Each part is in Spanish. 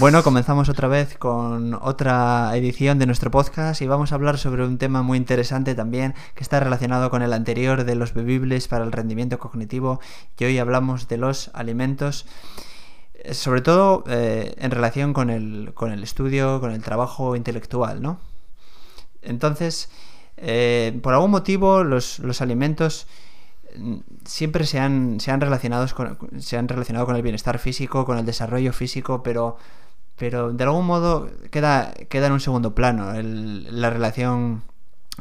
Bueno, comenzamos otra vez con otra edición de nuestro podcast y vamos a hablar sobre un tema muy interesante también que está relacionado con el anterior de los bebibles para el rendimiento cognitivo y hoy hablamos de los alimentos eh, sobre todo eh, en relación con el, con el estudio, con el trabajo intelectual, ¿no? Entonces, eh, por algún motivo los, los alimentos mm, siempre se han, se han, relacionados con, se han relacionado con el bienestar físico, con el desarrollo físico, pero pero de algún modo queda, queda en un segundo plano la relación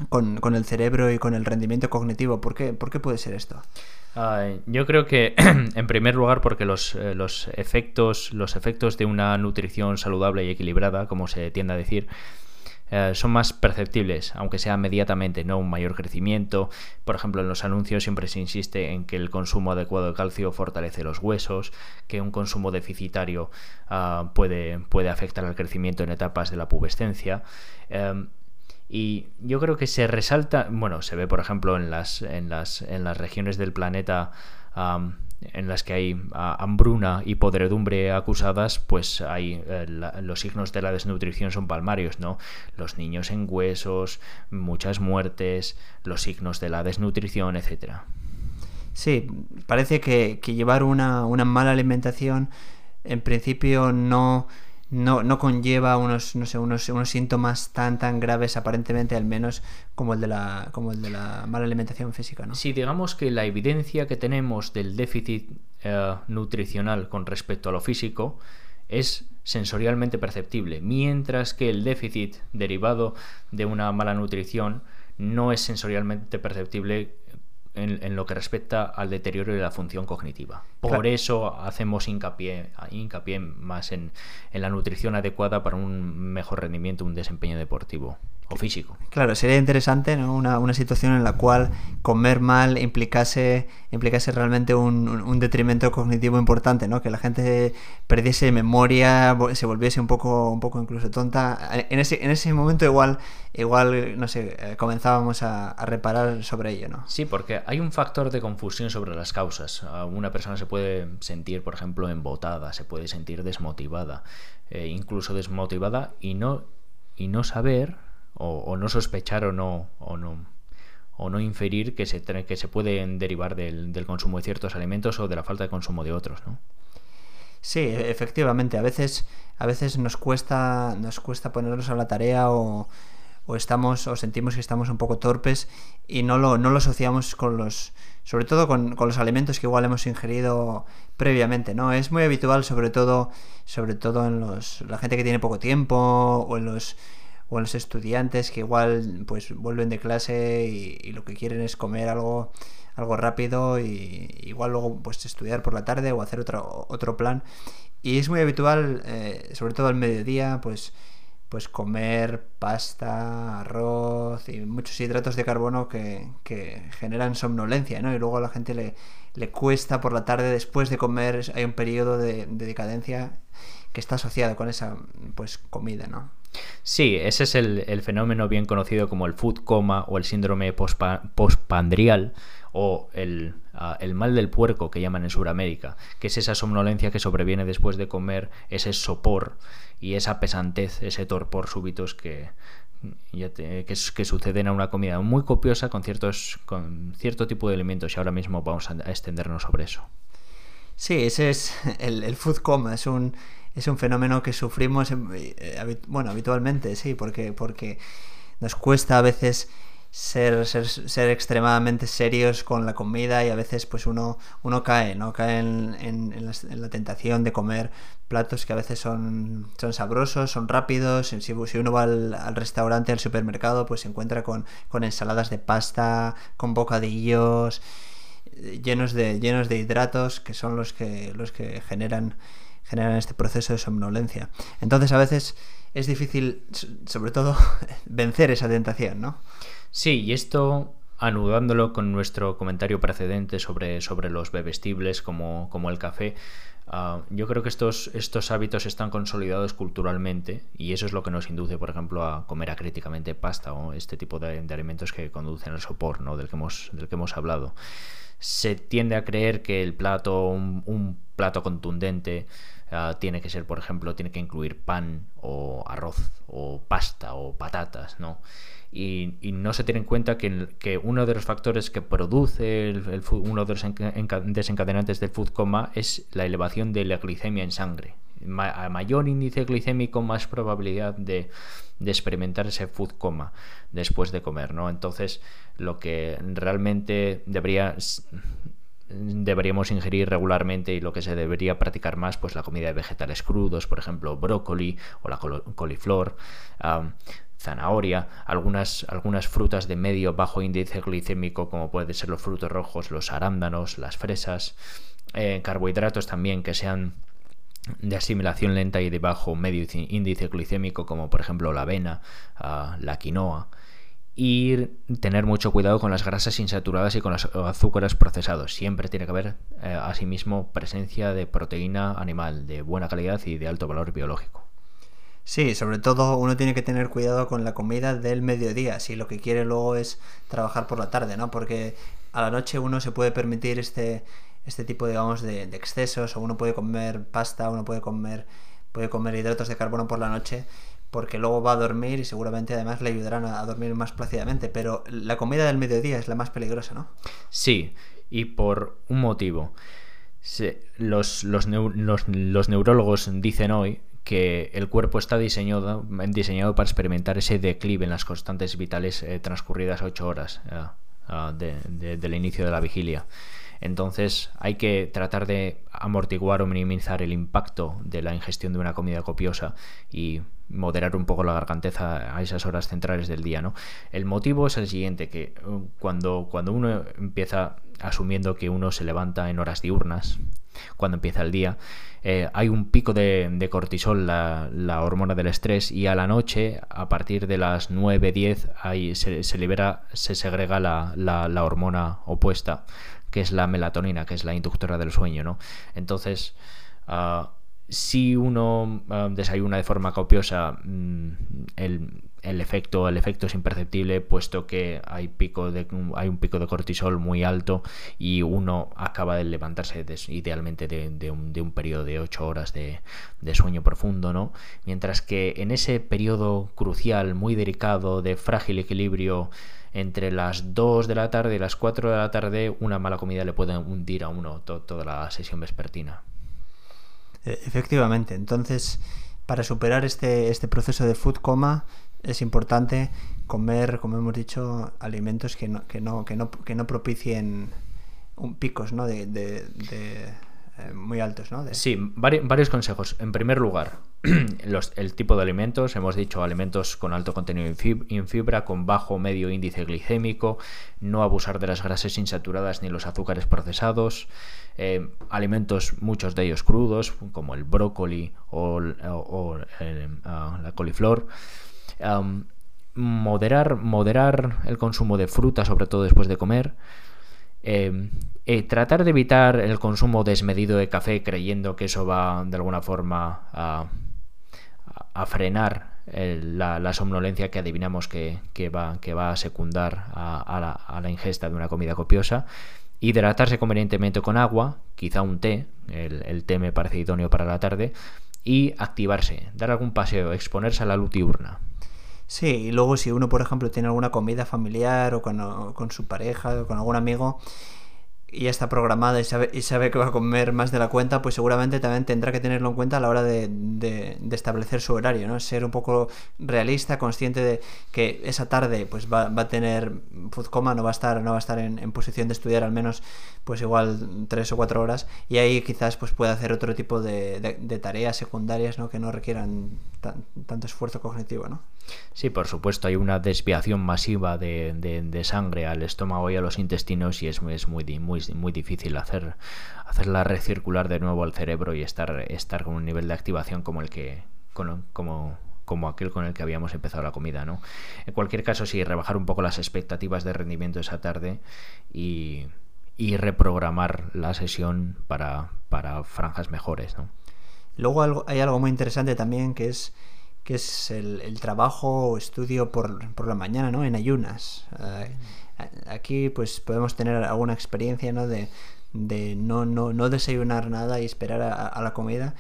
con, el cerebro y con el rendimiento cognitivo. ¿Por qué, ¿Por qué puede ser esto? yo creo que, en primer lugar, porque los, eh, los, efectos, los efectos de una nutrición saludable y equilibrada, como se tiende a decir, eh, son más perceptibles, aunque sea inmediatamente, no un mayor crecimiento. Por ejemplo, en los anuncios siempre se insiste en que el consumo adecuado de calcio fortalece los huesos, que un consumo deficitario ah, puede, puede, afectar al crecimiento en etapas de la pubescencia. Em, y yo creo que se resalta, bueno, se ve por ejemplo en las, en las, en las regiones del planeta en las que hay hambruna y podredumbre acusadas, pues hay eh, los signos de la desnutrición son palmarios, ¿no? Los niños en huesos, muchas muertes, los signos de la desnutrición, etcétera. Sí, parece que, que llevar una, una mala alimentación en principio no no, no conlleva unos, no sé, unos, unos síntomas tan tan graves aparentemente al menos como el de la, como el de la mala alimentación física, ¿no? Sí, digamos que la evidencia que tenemos del déficit eh, nutricional con respecto a lo físico es sensorialmente perceptible, mientras que el déficit derivado de una mala nutrición no es sensorialmente perceptible en, lo que respecta al deterioro de la función cognitiva. Por eso hacemos hincapié, hincapié más en, en la nutrición adecuada para un mejor rendimiento, un desempeño deportivo o físico. Claro, sería interesante ¿no? una, una, situación en la cual comer mal implicase, implicase realmente un, un, detrimento cognitivo importante, ¿no? que la gente perdiese memoria, se volviese un poco, un poco incluso tonta. En ese, en ese momento igual, igual no sé, eh, comenzábamos a, a, reparar sobre ello. ¿no? Sí, porque hay un factor de confusión sobre las causas. Una persona se puede sentir, por ejemplo, embotada, se puede sentir desmotivada, eh, incluso desmotivada y no, y no saber o, no sospechar o no, o no, o no inferir que se, que se pueden derivar del, consumo de ciertos alimentos o de la falta de consumo de otros, ¿no? Sí, e, efectivamente, a veces, a veces nos cuesta, nos cuesta ponernos a la tarea o, o estamos, o sentimos que estamos un poco torpes y no lo, no lo asociamos con los, sobre todo con, con, los alimentos que igual hemos ingerido previamente, ¿no? Es muy habitual, sobre todo, sobre todo en los, la gente que tiene poco tiempo o en los o los estudiantes que igual pues vuelven de clase y, lo que quieren es comer algo algo rápido y igual luego pues estudiar por la tarde o hacer otro, otro plan y es muy habitual eh, sobre todo al mediodía pues pues comer pasta, arroz y muchos hidratos de carbono que, que, generan somnolencia, ¿no? Y luego a la gente le, le cuesta por la tarde después de comer, hay un periodo de decadencia que está asociado con esa pues comida, ¿no? Sí, ese es el, fenómeno bien conocido como el food coma o el síndrome postpandrial o el, ah, el, mal del puerco que llaman en Sudamérica, que es esa somnolencia que sobreviene después de comer, ese sopor y esa pesantez, ese torpor súbitos que, que, que, suceden a una comida muy copiosa con, ciertos, con cierto tipo de alimentos y ahora mismo vamos a, extendernos sobre eso. Sí, ese es el, el food coma, es un es un fenómeno que sufrimos, eh, bueno, habitualmente, sí, porque, porque nos cuesta a veces ser, ser, extremadamente serios con la comida y a veces pues uno, uno cae, ¿no? Cae en, en, la, tentación de comer platos que a veces son, son sabrosos, son rápidos. Si, si uno va al, restaurante, al supermercado, pues se encuentra con, con ensaladas de pasta, con bocadillos eh, llenos de, llenos de hidratos que son los que, los que generan generan este proceso de somnolencia. Entonces a veces es difícil, sobre todo, vencer esa tentación, ¿no? Sí, y esto anudándolo con nuestro comentario precedente sobre, sobre los bebestibles como, como el café, uh, yo creo que estos, estos hábitos están consolidados culturalmente y eso es lo que nos induce, por ejemplo, a comer acríticamente pasta o este tipo de, alimentos que conducen al sopor, ¿no? del, que hemos, del que hemos hablado. Se tiende a creer que el plato, un plato contundente, ah, tiene que ser, por ejemplo, tiene que incluir pan o arroz o pasta o patatas, ¿no? Y, no se tiene en cuenta que, uno de los factores que produce el, uno de los desencadenantes del food coma es la elevación de la glicemia en sangre. a mayor índice glicémico, más probabilidad de, de experimentar ese food coma después de comer, ¿no? Entonces, lo que realmente debería deberíamos ingerir regularmente y lo que se debería practicar más, pues la comida de vegetales crudos, por ejemplo, brócoli o la coliflor, zanahoria, algunas, algunas frutas de medio bajo índice glicémico, como pueden ser los frutos rojos, los arándanos, las fresas, eh, carbohidratos también que sean de asimilación lenta y de bajo medio índice glicémico, como por ejemplo la avena, ah, la quinoa y tener mucho cuidado con las grasas insaturadas y con los azúcares procesados. Siempre tiene que haber, eh, asimismo, presencia de proteína animal de buena calidad y de alto valor biológico. Sí, sobre todo uno tiene que tener cuidado con la comida del mediodía, si lo que quiere luego es trabajar por la tarde, ¿no? Porque a la noche uno se puede permitir este, este tipo, digamos, de, de excesos, o uno puede comer pasta, uno puede comer, puede comer hidratos de carbono por la noche, porque luego va a dormir y seguramente además le ayudarán a, dormir más plácidamente. Pero la comida del mediodía es la más peligrosa, ¿no? Sí, y por un motivo. los, los, los, neurólogos dicen hoy que el cuerpo está diseñado, diseñado para experimentar ese declive en las constantes vitales eh, transcurridas ocho horas eh, ah, del inicio de la vigilia. Entonces hay que tratar de amortiguar o minimizar el impacto de la ingestión de una comida copiosa y moderar un poco la garganteza a esas horas centrales del día, ¿no? El motivo es el siguiente, que uh, cuando, cuando uno empieza asumiendo que uno se levanta en horas diurnas, cuando empieza el día, eh, hay un pico de, cortisol, la, hormona del estrés, y a la noche, a partir de las 9, 10, ahí se, libera, se segrega la, la, hormona opuesta, que es la melatonina, que es la inductora del sueño, ¿no? Entonces, ah, si uno ah, desayuna de forma copiosa, mm, el, efecto, el efecto es imperceptible, puesto que hay, pico de, hay un pico de cortisol muy alto y uno acaba de levantarse idealmente de, un, periodo de 8 horas de, sueño profundo, ¿no? Mientras que en ese periodo crucial, muy delicado, de frágil equilibrio, entre las 2 de la tarde y las 4 de la tarde, una mala comida le puede hundir a uno toda la sesión vespertina. E, efectivamente, entonces para superar este, este proceso de food coma es importante comer, como hemos dicho, alimentos que no, que no, que no, que no propicien un picos ¿no? de, de, eh, muy altos. ¿no? Sí, varios consejos. En primer lugar, el tipo de alimentos, hemos dicho alimentos con alto contenido en fibra, con bajo medio índice glicémico, no abusar de las grasas insaturadas ni los azúcares procesados, eh, alimentos, muchos de ellos crudos, como el brócoli o, ah, la coliflor. moderar, moderar el consumo de fruta, sobre todo después de comer. Eh, eh, tratar de evitar el consumo desmedido de café creyendo que eso va de alguna forma a, a frenar la, somnolencia que adivinamos que, va, que va, a secundar a, la, ingesta de una comida copiosa. Hidratarse convenientemente con agua, quizá un té, el, té me parece idóneo para la tarde, y activarse, dar algún paseo, exponerse a la luz diurna. Sí, y luego si uno, por ejemplo, tiene alguna comida familiar o o con su pareja o con algún amigo, y está programada y sabe, y sabe que va a comer más de la cuenta, pues seguramente también tendrá que tenerlo en cuenta a la hora de, de, establecer su horario, ¿no? Ser un poco realista, consciente de que esa tarde pues va, va a tener food coma, no va a estar, no va a estar en, en, posición de estudiar al menos pues igual tres o cuatro horas y ahí quizás pues pueda hacer otro tipo de, de tareas secundarias ¿no? que no requieran tanto esfuerzo cognitivo, ¿no? Sí, por supuesto, hay una desviación masiva de, de, sangre al estómago y a los intestinos y es, es muy, muy, muy difícil hacer, hacerla recircular de nuevo al cerebro y estar, estar con un nivel de activación como el que como, como aquel con el que habíamos empezado la comida, ¿no? En cualquier caso, sí, rebajar un poco las expectativas de rendimiento esa tarde y, y reprogramar la sesión para, para franjas mejores, ¿no? Luego hay algo muy interesante también que es que es el, trabajo o estudio por, por, la mañana, ¿no? En ayunas. Eh, aquí pues podemos tener alguna experiencia, ¿no? De, de no, no, no, desayunar nada y esperar a, la comida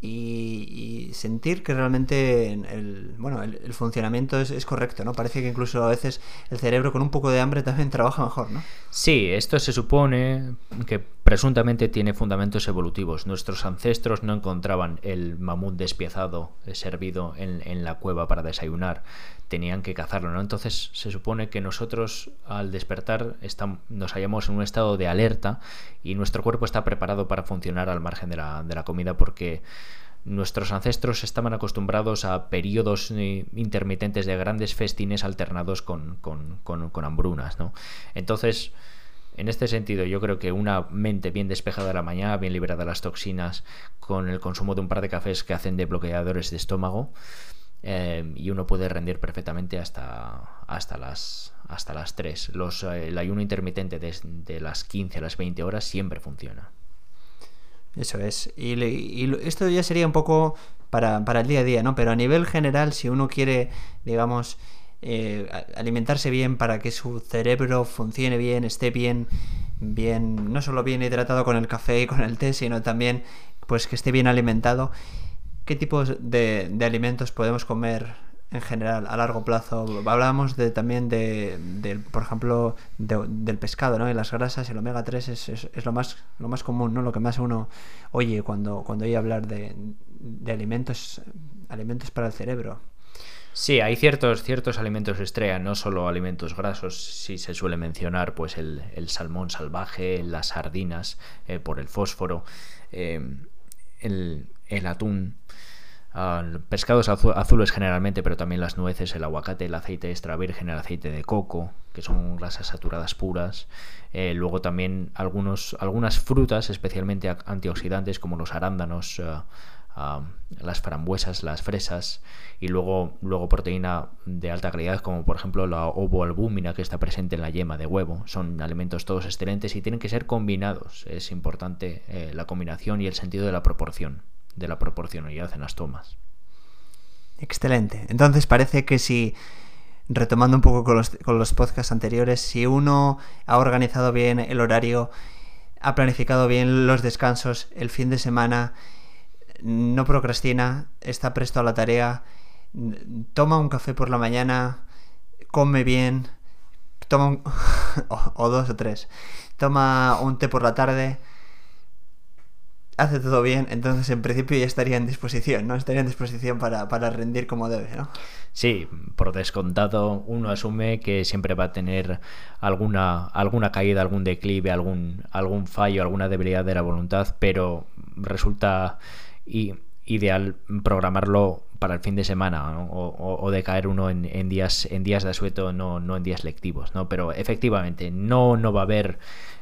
y, sentir que realmente el, bueno, el, funcionamiento es, es, correcto, ¿no? Parece que incluso a veces el cerebro con un poco de hambre también trabaja mejor, ¿no? Sí, esto se supone que presuntamente tiene fundamentos evolutivos. Nuestros ancestros no encontraban el mamut despiezado eh, servido en, la cueva para desayunar, tenían que cazarlo, ¿no? Entonces se supone que nosotros al despertar estamos, nos hallamos en un estado de alerta y nuestro cuerpo está preparado para funcionar al margen de la, comida porque nuestros ancestros estaban acostumbrados a periodos eh, intermitentes de grandes festines alternados con, con, con, hambrunas, ¿no? Entonces, en este sentido, yo creo que una mente bien despejada de la mañana, bien liberada de las toxinas, con el consumo de un par de cafés que hacen de bloqueadores de estómago, eh, y uno puede rendir perfectamente hasta, hasta, las, hasta las 3. Los, eh, el ayuno intermitente desde las 15 a las 20 horas siempre funciona. Eso es. Y, esto ya sería un poco para, el día a día, ¿no? Pero a nivel general, si uno quiere, digamos, eh, alimentarse bien para que su cerebro funcione bien, esté bien, bien, no solo bien hidratado con el café y con el té, sino también pues que esté bien alimentado. ¿Qué tipos de, de alimentos podemos comer en general a largo plazo? Hablábamos de, también de, por ejemplo, del pescado, ¿no? Y las grasas, el omega 3 es, es, lo más lo más común, ¿no? Lo que más uno oye cuando, cuando oye hablar de, alimentos alimentos para el cerebro. Sí, hay ciertos, ciertos alimentos estrella, no solo alimentos grasos, si se suele mencionar pues el, salmón salvaje, las sardinas eh, por el fósforo, eh, el, el atún, pescados azules generalmente, pero también las nueces, el aguacate, el aceite extra virgen, el aceite de coco, que son grasas saturadas puras. Eh, luego también algunos, algunas frutas, especialmente antioxidantes, como los arándanos, las frambuesas, las fresas. Y luego, luego proteína de alta calidad, como por ejemplo la ovoalbúmina que está presente en la yema de huevo. Son alimentos todos excelentes y tienen que ser combinados. Es importante eh, la combinación y el sentido de la proporción de la proporcionalidad en las tomas. Excelente. Entonces parece que si, retomando un poco con los, con los podcasts anteriores, si uno ha organizado bien el horario, ha planificado bien los descansos, el fin de semana, no procrastina, está presto a la tarea, toma un café por la mañana, come bien, toma un... o dos o tres, toma un té por la tarde, hace todo bien, entonces en principio ya estaría en disposición, ¿no? Estaría en disposición para, rendir como debe, ¿no? Sí, por descontado, uno asume que siempre va a tener alguna, alguna caída, algún declive, algún, algún fallo, alguna debilidad de la voluntad, pero resulta ideal programarlo para el fin de semana o, o, de caer uno en, días en días de asueto no, no en días lectivos no pero efectivamente no no va a haber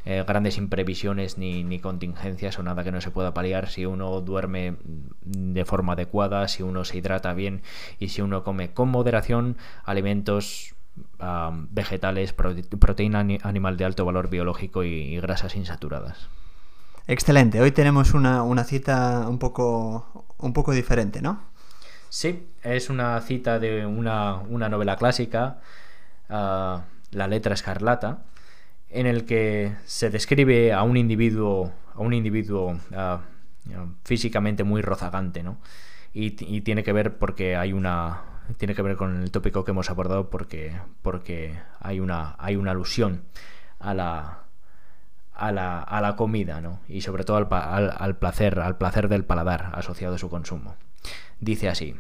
eh, grandes imprevisiones ni, ni, contingencias o nada que no se pueda paliar. Si uno duerme de forma adecuada, si uno se hidrata bien y si uno come con moderación alimentos vegetales, proteína animal de alto valor biológico y, grasas insaturadas. Excelente, hoy tenemos una, una, cita un poco, un poco diferente, ¿no? Sí, es una cita de una, una novela clásica, ah, La letra escarlata, en el que se describe a un individuo, a un individuo ah, físicamente muy rozagante, ¿no? Y, tiene que ver porque hay una tiene que ver con el tópico que hemos abordado porque porque hay una hay una alusión a la a la, a la comida, ¿no? Y sobre todo al, al placer, al placer del paladar asociado a su consumo. Dice así: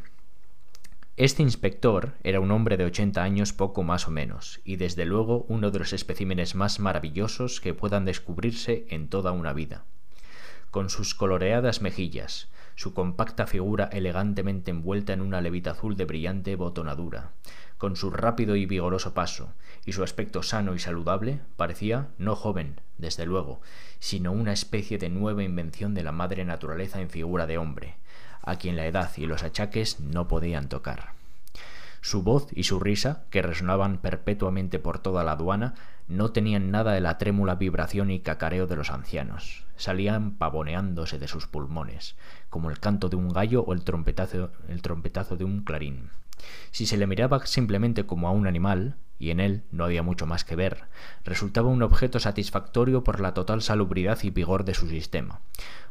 este inspector era un hombre de 80 años poco más o menos, y desde luego uno de los especímenes más maravillosos que puedan descubrirse en toda una vida. Con sus coloreadas mejillas, su compacta figura elegantemente envuelta en una levita azul de brillante botonadura, con su rápido y vigoroso paso, y su aspecto sano y saludable, parecía no joven, desde luego, sino una especie de nueva invención de la madre naturaleza en figura de hombre, a quien la edad y los achaques no podían tocar. Su voz y su risa, que resonaban perpetuamente por toda la aduana, no tenían nada de la trémula vibración y cacareo de los ancianos. Salían pavoneándose de sus pulmones, como el canto de un gallo o el trompetazo, el trompetazo de un clarín. Si se le miraba simplemente como a un animal, y en él no había mucho más que ver, resultaba un objeto satisfactorio por la total salubridad y vigor de su sistema,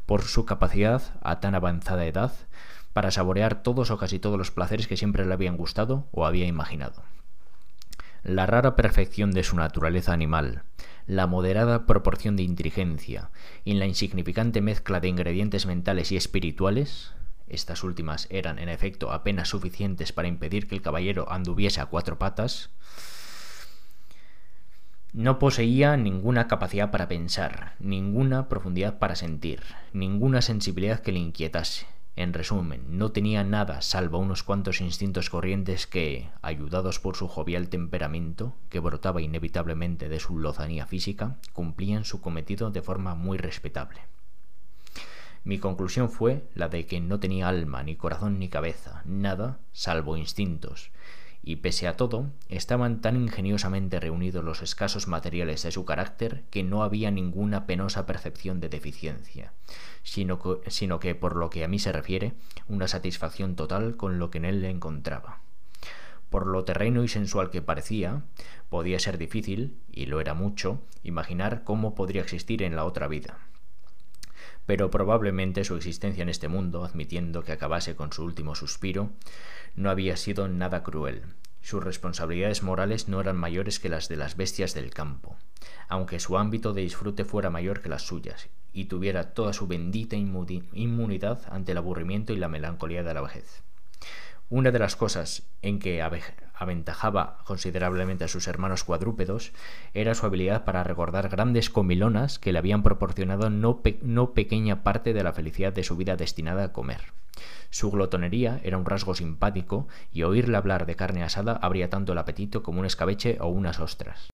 por su capacidad, a tan avanzada edad, para saborear todos o casi todos los placeres que siempre le habían gustado o había imaginado. La rara perfección de su naturaleza animal, la moderada proporción de inteligencia y la insignificante mezcla de ingredientes mentales y espirituales, estas últimas eran en efecto apenas suficientes para impedir que el caballero anduviese a cuatro patas, no poseía ninguna capacidad para pensar, ninguna profundidad para sentir, ninguna sensibilidad que le inquietase. En resumen, no tenía nada salvo unos cuantos instintos corrientes que, ayudados por su jovial temperamento, que brotaba inevitablemente de su lozanía física, cumplían su cometido de forma muy respetable. Mi conclusión fue la de que no tenía alma, ni corazón, ni cabeza, nada salvo instintos, y pese a todo, estaban tan ingeniosamente reunidos los escasos materiales de su carácter que no había ninguna penosa percepción de deficiencia, sino que, sino que, por lo que a mí se refiere, una satisfacción total con lo que en él le encontraba. Por lo terreno y sensual que parecía, podía ser difícil, y lo era mucho, imaginar cómo podría existir en la otra vida pero probablemente su existencia en este mundo, admitiendo que acabase con su último suspiro, no había sido nada cruel. Sus responsabilidades morales no eran mayores que las de las bestias del campo, aunque su ámbito de disfrute fuera mayor que las suyas, y tuviera toda su bendita inmunidad ante el aburrimiento y la melancolía de la vejez. Una de las cosas en que aventajaba considerablemente a sus hermanos cuadrúpedos era su habilidad para recordar grandes comilonas que le habían proporcionado no, no pequeña parte de la felicidad de su vida destinada a comer. Su glotonería era un rasgo simpático y oírle hablar de carne asada abría tanto el apetito como un escabeche o unas ostras.